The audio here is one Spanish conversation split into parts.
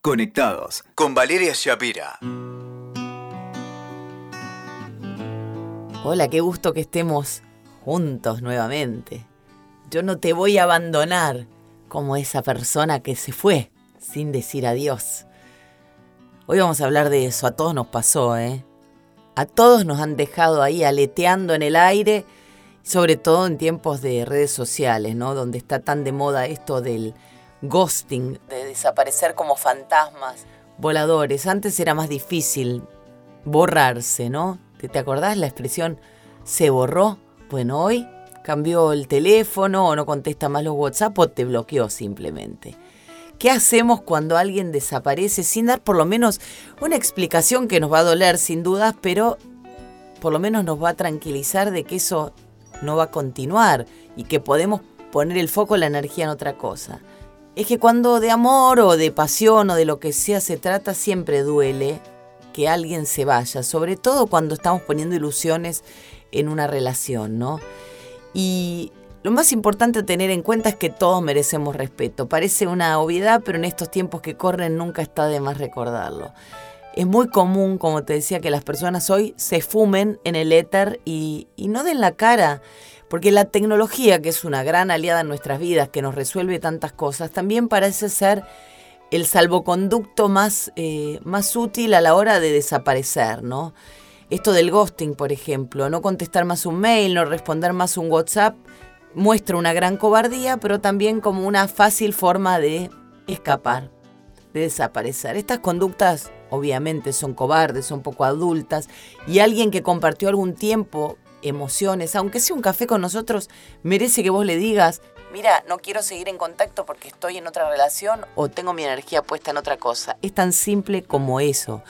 Conectados con Valeria Shapira. Hola, qué gusto que estemos juntos nuevamente. Yo no te voy a abandonar como esa persona que se fue sin decir adiós. Hoy vamos a hablar de eso, a todos nos pasó, ¿eh? A todos nos han dejado ahí aleteando en el aire, sobre todo en tiempos de redes sociales, ¿no? Donde está tan de moda esto del ghosting, de desaparecer como fantasmas voladores. Antes era más difícil borrarse, ¿no? ¿Te, te acordás la expresión se borró? Bueno, hoy cambió el teléfono o no contesta más los WhatsApp o te bloqueó simplemente. ¿Qué hacemos cuando alguien desaparece sin dar por lo menos una explicación que nos va a doler sin dudas, pero por lo menos nos va a tranquilizar de que eso no va a continuar y que podemos poner el foco, la energía en otra cosa? Es que cuando de amor o de pasión o de lo que sea se trata, siempre duele que alguien se vaya, sobre todo cuando estamos poniendo ilusiones en una relación, ¿no? Y lo más importante a tener en cuenta es que todos merecemos respeto. Parece una obviedad, pero en estos tiempos que corren nunca está de más recordarlo. Es muy común, como te decía, que las personas hoy se fumen en el éter y, y no den la cara. Porque la tecnología, que es una gran aliada en nuestras vidas, que nos resuelve tantas cosas, también parece ser el salvoconducto más, eh, más útil a la hora de desaparecer, ¿no? Esto del ghosting, por ejemplo, no contestar más un mail, no responder más un WhatsApp, muestra una gran cobardía, pero también como una fácil forma de escapar, de desaparecer. Estas conductas obviamente son cobardes, son poco adultas, y alguien que compartió algún tiempo emociones, aunque sea un café con nosotros, merece que vos le digas, mira, no quiero seguir en contacto porque estoy en otra relación o tengo mi energía puesta en otra cosa. Es tan simple como eso.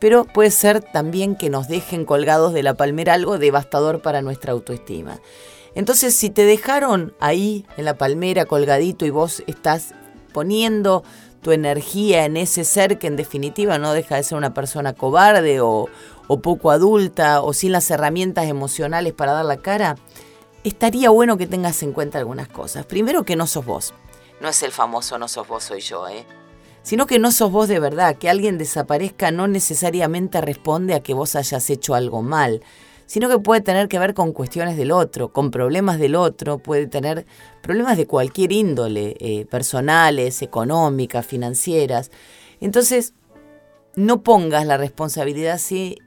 Pero puede ser también que nos dejen colgados de la palmera algo devastador para nuestra autoestima. Entonces, si te dejaron ahí en la palmera colgadito y vos estás poniendo tu energía en ese ser que en definitiva no deja de ser una persona cobarde o, o poco adulta o sin las herramientas emocionales para dar la cara, estaría bueno que tengas en cuenta algunas cosas. Primero que no sos vos. No es el famoso no sos vos, soy yo, ¿eh? Sino que no sos vos de verdad. Que alguien desaparezca no necesariamente responde a que vos hayas hecho algo mal, sino que puede tener que ver con cuestiones del otro, con problemas del otro, puede tener problemas de cualquier índole, eh, personales, económicas, financieras. Entonces, no pongas la responsabilidad si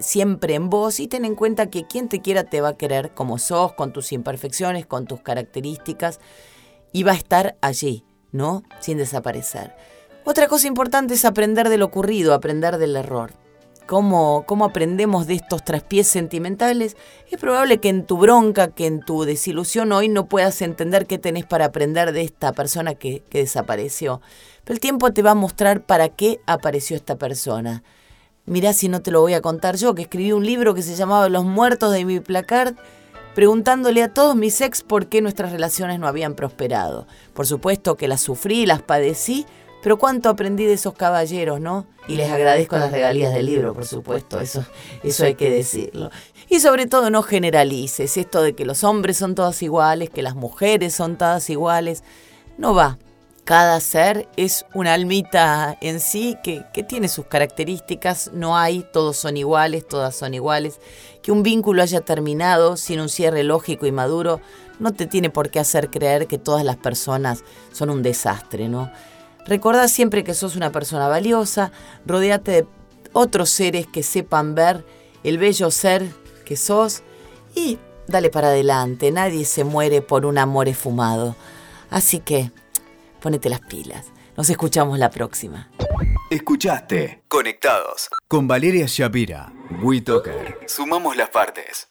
siempre en vos y ten en cuenta que quien te quiera te va a querer como sos, con tus imperfecciones, con tus características y va a estar allí, ¿no? Sin desaparecer. Otra cosa importante es aprender de lo ocurrido, aprender del error. ¿Cómo, cómo aprendemos de estos traspiés sentimentales? Es probable que en tu bronca, que en tu desilusión hoy no puedas entender qué tenés para aprender de esta persona que, que desapareció. Pero el tiempo te va a mostrar para qué apareció esta persona mirá si no te lo voy a contar yo, que escribí un libro que se llamaba Los muertos de mi placard, preguntándole a todos mis ex por qué nuestras relaciones no habían prosperado. Por supuesto que las sufrí, las padecí, pero cuánto aprendí de esos caballeros, ¿no? Y les agradezco las regalías del libro, por supuesto, eso, eso hay que decirlo. Y sobre todo no generalices esto de que los hombres son todos iguales, que las mujeres son todas iguales. No va, cada ser es una almita en sí que, tiene sus características, no hay, todos son iguales, todas son iguales. Que un vínculo haya terminado sin un cierre lógico y maduro no te tiene por qué hacer creer que todas las personas son un desastre, ¿no? Recordá siempre que sos una persona valiosa, rodeate de otros seres que sepan ver el bello ser que sos y dale para adelante, nadie se muere por un amor esfumado. Así que ponete las pilas. Nos escuchamos la próxima. Escuchaste Conectados con Valeria Shapira. WeToker. Sumamos las partes.